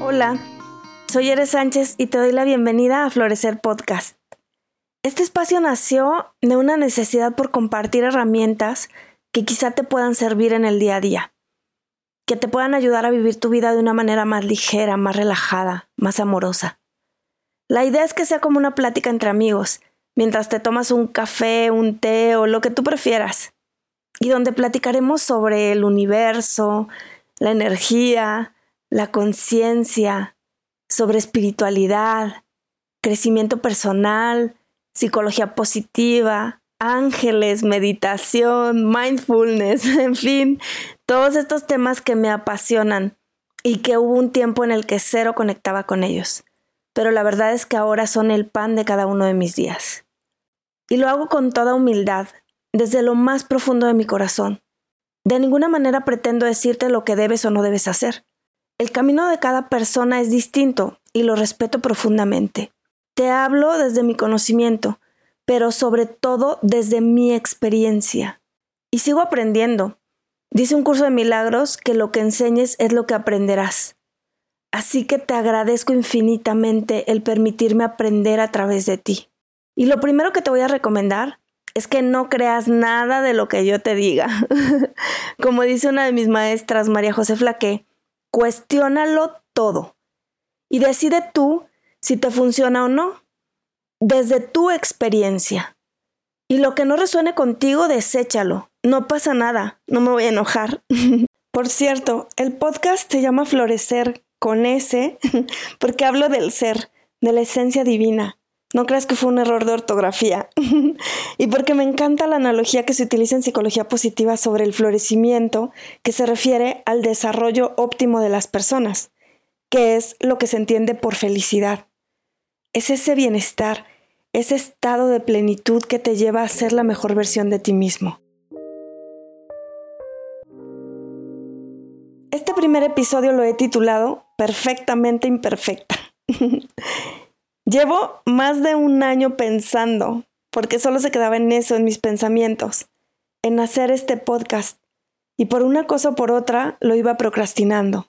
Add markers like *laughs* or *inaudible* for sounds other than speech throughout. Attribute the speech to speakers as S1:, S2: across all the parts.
S1: Hola, soy Eres Sánchez y te doy la bienvenida a Florecer Podcast. Este espacio nació de una necesidad por compartir herramientas que quizá te puedan servir en el día a día, que te puedan ayudar a vivir tu vida de una manera más ligera, más relajada, más amorosa. La idea es que sea como una plática entre amigos, mientras te tomas un café, un té o lo que tú prefieras, y donde platicaremos sobre el universo, la energía, la conciencia, sobre espiritualidad, crecimiento personal, psicología positiva, ángeles, meditación, mindfulness, *laughs* en fin, todos estos temas que me apasionan y que hubo un tiempo en el que cero conectaba con ellos. Pero la verdad es que ahora son el pan de cada uno de mis días. Y lo hago con toda humildad, desde lo más profundo de mi corazón. De ninguna manera pretendo decirte lo que debes o no debes hacer. El camino de cada persona es distinto y lo respeto profundamente. Te hablo desde mi conocimiento, pero sobre todo desde mi experiencia. Y sigo aprendiendo. Dice un curso de milagros que lo que enseñes es lo que aprenderás. Así que te agradezco infinitamente el permitirme aprender a través de ti. Y lo primero que te voy a recomendar es que no creas nada de lo que yo te diga. *laughs* Como dice una de mis maestras, María José Flaque, Cuestiónalo todo y decide tú si te funciona o no, desde tu experiencia. Y lo que no resuene contigo, deséchalo. No pasa nada, no me voy a enojar. *laughs* Por cierto, el podcast se llama Florecer con S *laughs* porque hablo del ser, de la esencia divina. No creas que fue un error de ortografía. *laughs* y porque me encanta la analogía que se utiliza en psicología positiva sobre el florecimiento, que se refiere al desarrollo óptimo de las personas, que es lo que se entiende por felicidad. Es ese bienestar, ese estado de plenitud que te lleva a ser la mejor versión de ti mismo. Este primer episodio lo he titulado Perfectamente Imperfecta. *laughs* Llevo más de un año pensando, porque solo se quedaba en eso, en mis pensamientos, en hacer este podcast, y por una cosa o por otra lo iba procrastinando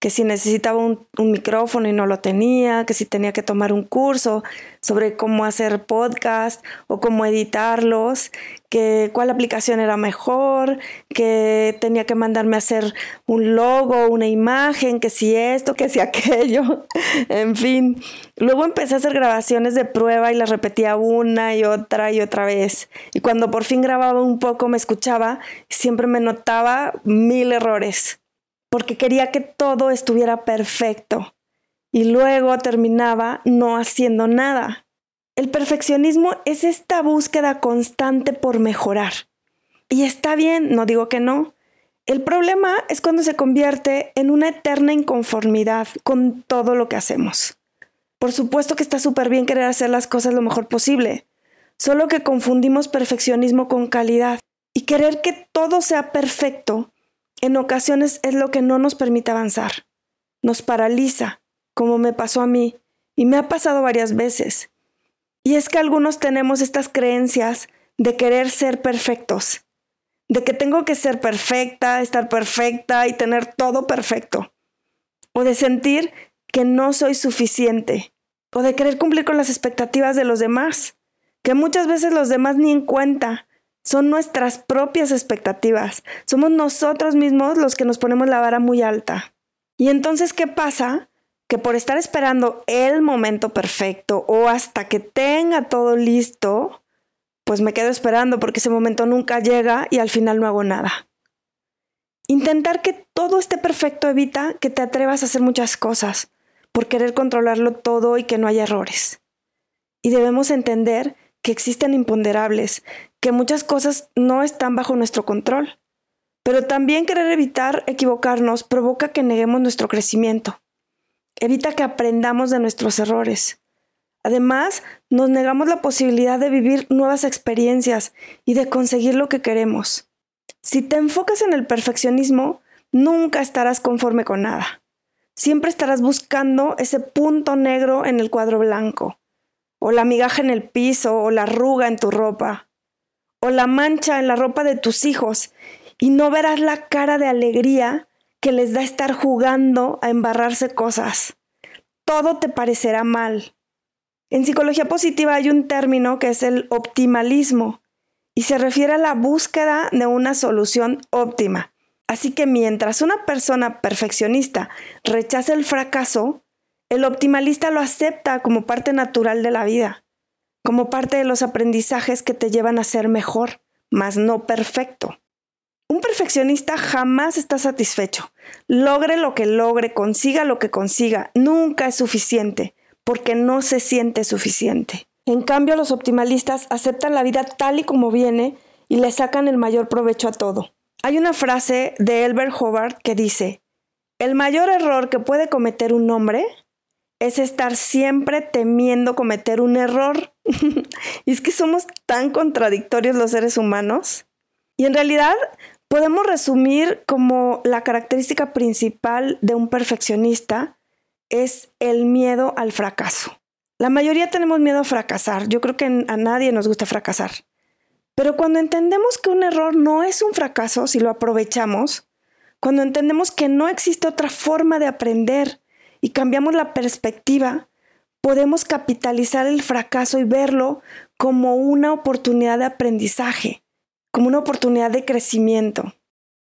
S1: que si necesitaba un, micrófono y no lo tenía, que si tenía que tomar un curso sobre cómo hacer podcast o cómo editarlos, que cuál aplicación era mejor, que tenía que mandarme a hacer un logo, una imagen, que si esto, que si aquello, *laughs* en fin. Luego empecé a hacer grabaciones de prueba y las repetía una y otra y otra vez. Y cuando por fin grababa un poco me escuchaba, siempre me notaba mil errores porque quería que todo estuviera perfecto y luego terminaba no haciendo nada. El perfeccionismo es esta búsqueda constante por mejorar. Y está bien, no digo que no. El problema es cuando se convierte en una eterna inconformidad con todo lo que hacemos. Por supuesto que está súper bien querer hacer las cosas lo mejor posible, solo que confundimos perfeccionismo con calidad y querer que todo sea perfecto en ocasiones es lo que no nos permite avanzar. Nos paraliza, como me pasó a mí, y me ha pasado varias veces. Y es que algunos tenemos estas creencias de querer ser perfectos, de que tengo que ser perfecta, estar perfecta y tener todo perfecto, o de sentir que no soy suficiente, o de querer cumplir con las expectativas de los demás, que muchas veces los demás ni en cuenta, son nuestras propias expectativas. Somos nosotros mismos los que nos ponemos la vara muy alta. Y entonces, ¿qué pasa? Que por estar esperando el momento perfecto o hasta que tenga todo listo, pues me quedo esperando porque ese momento nunca llega y al final no hago nada. Intentar que todo esté perfecto evita que te atrevas a hacer muchas cosas por querer controlarlo todo y que no haya errores. Y debemos entender que existen imponderables, que muchas cosas no están bajo nuestro control. Pero también querer evitar equivocarnos provoca que neguemos nuestro crecimiento. Evita que aprendamos de nuestros errores. Además, nos negamos la posibilidad de vivir nuevas experiencias y de conseguir lo que queremos. Si te enfocas en el perfeccionismo, nunca estarás conforme con nada. Siempre estarás buscando ese punto negro en el cuadro blanco o la migaja en el piso, o la arruga en tu ropa, o la mancha en la ropa de tus hijos, y no verás la cara de alegría que les da estar jugando a embarrarse cosas. Todo te parecerá mal. En psicología positiva hay un término que es el optimalismo y se refiere a la búsqueda de una solución óptima. Así que mientras una persona perfeccionista rechaza el fracaso, el optimalista lo acepta como parte natural de la vida, como parte de los aprendizajes que te llevan a ser mejor, mas no perfecto. Un perfeccionista jamás está satisfecho. Logre lo que logre, consiga lo que consiga, nunca es suficiente, porque no se siente suficiente. En cambio, los optimalistas aceptan la vida tal y como viene y le sacan el mayor provecho a todo. Hay una frase de Elbert Hobart que dice, el mayor error que puede cometer un hombre es estar siempre temiendo cometer un error. *laughs* y es que somos tan contradictorios los seres humanos. Y en realidad podemos resumir como la característica principal de un perfeccionista es el miedo al fracaso. La mayoría tenemos miedo a fracasar. Yo creo que a nadie nos gusta fracasar. Pero cuando entendemos que un error no es un fracaso si lo aprovechamos, cuando entendemos que no existe otra forma de aprender y cambiamos la perspectiva, podemos capitalizar el fracaso y verlo como una oportunidad de aprendizaje como una oportunidad de crecimiento.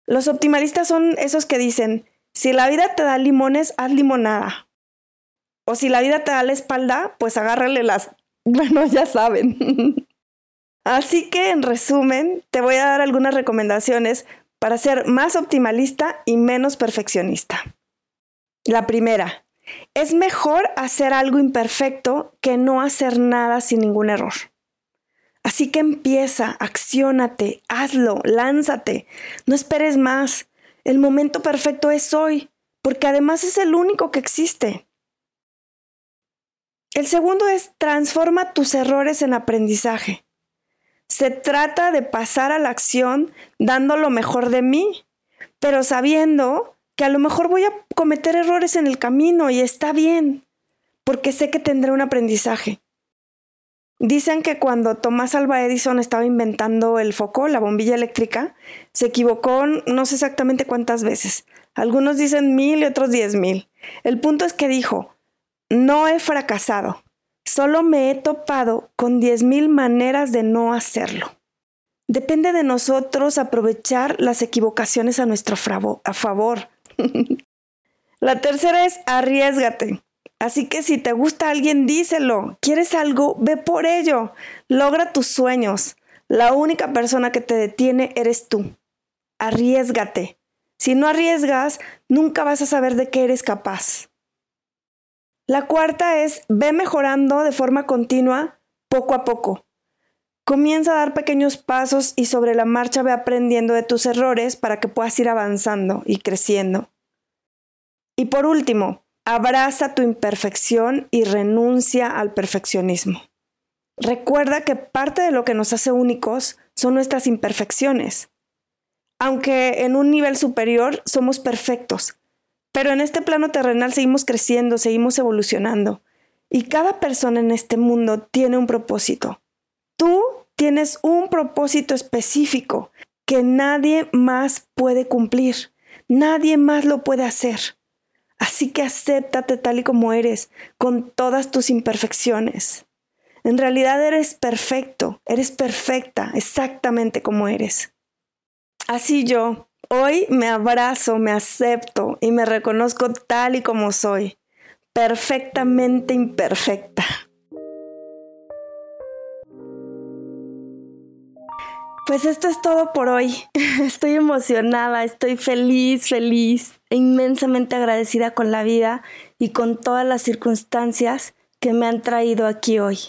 S1: Los optimalistas son esos que dicen, si la vida te da limones, haz limonada. O si la vida te da la espalda, pues agárrale las... *laughs* Bueno, ya saben. *laughs* Así que, en resumen, te voy a dar algunas recomendaciones para ser más optimalista y menos perfeccionista. La primera, es mejor hacer algo imperfecto que no hacer nada sin ningún error. Así que empieza, acciónate, hazlo, lánzate, no esperes más. El momento perfecto es hoy, porque además es el único que existe. El segundo es transforma tus errores en aprendizaje. Se trata de pasar a la acción dando lo mejor de mí, pero sabiendo que a lo mejor voy a cometer errores en el camino y está bien, porque sé que tendré un aprendizaje. Dicen que cuando Tomás Alva Edison estaba inventando el foco, la bombilla eléctrica, se equivocó no sé exactamente cuántas veces. Algunos dicen mil y otros diez mil. El punto es que dijo, no he fracasado, solo me he topado con diez mil maneras de no hacerlo. Depende de nosotros aprovechar las equivocaciones a nuestro favor. *laughs* la tercera es arriesgate. Así que si te gusta alguien, díselo. ¿Quieres algo? Ve por ello. Logra tus sueños. La única persona que te detiene eres tú. Arriesgate. Si no arriesgas, nunca vas a saber de qué eres capaz. La cuarta es, ve mejorando de forma continua, poco a poco. Comienza a dar pequeños pasos y sobre la marcha ve aprendiendo de tus errores para que puedas ir avanzando y creciendo. Y por último, Abraza tu imperfección y renuncia al perfeccionismo. Recuerda que parte de lo que nos hace únicos son nuestras imperfecciones. Aunque en un nivel superior somos perfectos, pero en este plano terrenal seguimos creciendo, seguimos evolucionando. Y cada persona en este mundo tiene un propósito. Tú tienes un propósito específico que nadie más puede cumplir. Nadie más lo puede hacer. Así que acéptate tal y como eres, con todas tus imperfecciones. En realidad eres perfecto, eres perfecta, exactamente como eres. Así yo, hoy me abrazo, me acepto y me reconozco tal y como soy, perfectamente imperfecta. Pues esto es todo por hoy. *laughs* Estoy emocionada, estoy feliz, feliz e inmensamente agradecida con la vida y con todas las circunstancias que me han traído aquí hoy.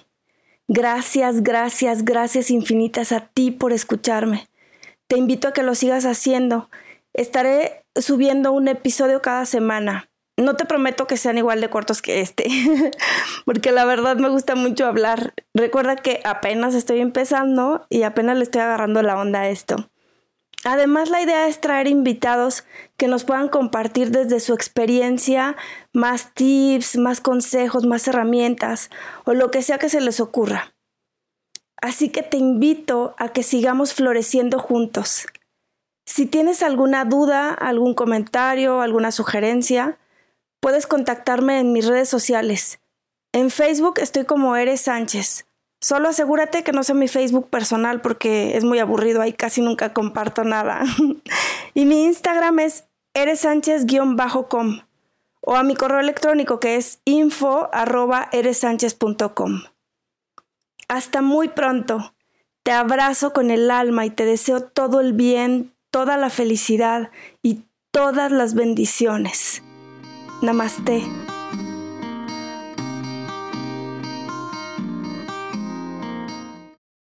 S1: Gracias, gracias, gracias infinitas a ti por escucharme. Te invito a que lo sigas haciendo. Estaré subiendo un episodio cada semana. No te prometo que sean igual de cortos que este, *laughs* porque la verdad me gusta mucho hablar. Recuerda que apenas estoy empezando y apenas le estoy agarrando la onda a esto. Además, la idea es traer invitados que nos puedan compartir desde su experiencia más tips, más consejos, más herramientas o lo que sea que se les ocurra. Así que te invito a que sigamos floreciendo juntos. Si tienes alguna duda, algún comentario, alguna sugerencia, puedes contactarme en mis redes sociales. En Facebook estoy como Eres Sánchez. Solo asegúrate que no sea mi Facebook personal porque es muy aburrido, ahí casi nunca comparto nada. *laughs* y mi Instagram es eresánchez-com o a mi correo electrónico que es info Hasta muy pronto. Te abrazo con el alma y te deseo todo el bien, toda la felicidad y todas las bendiciones. Namaste.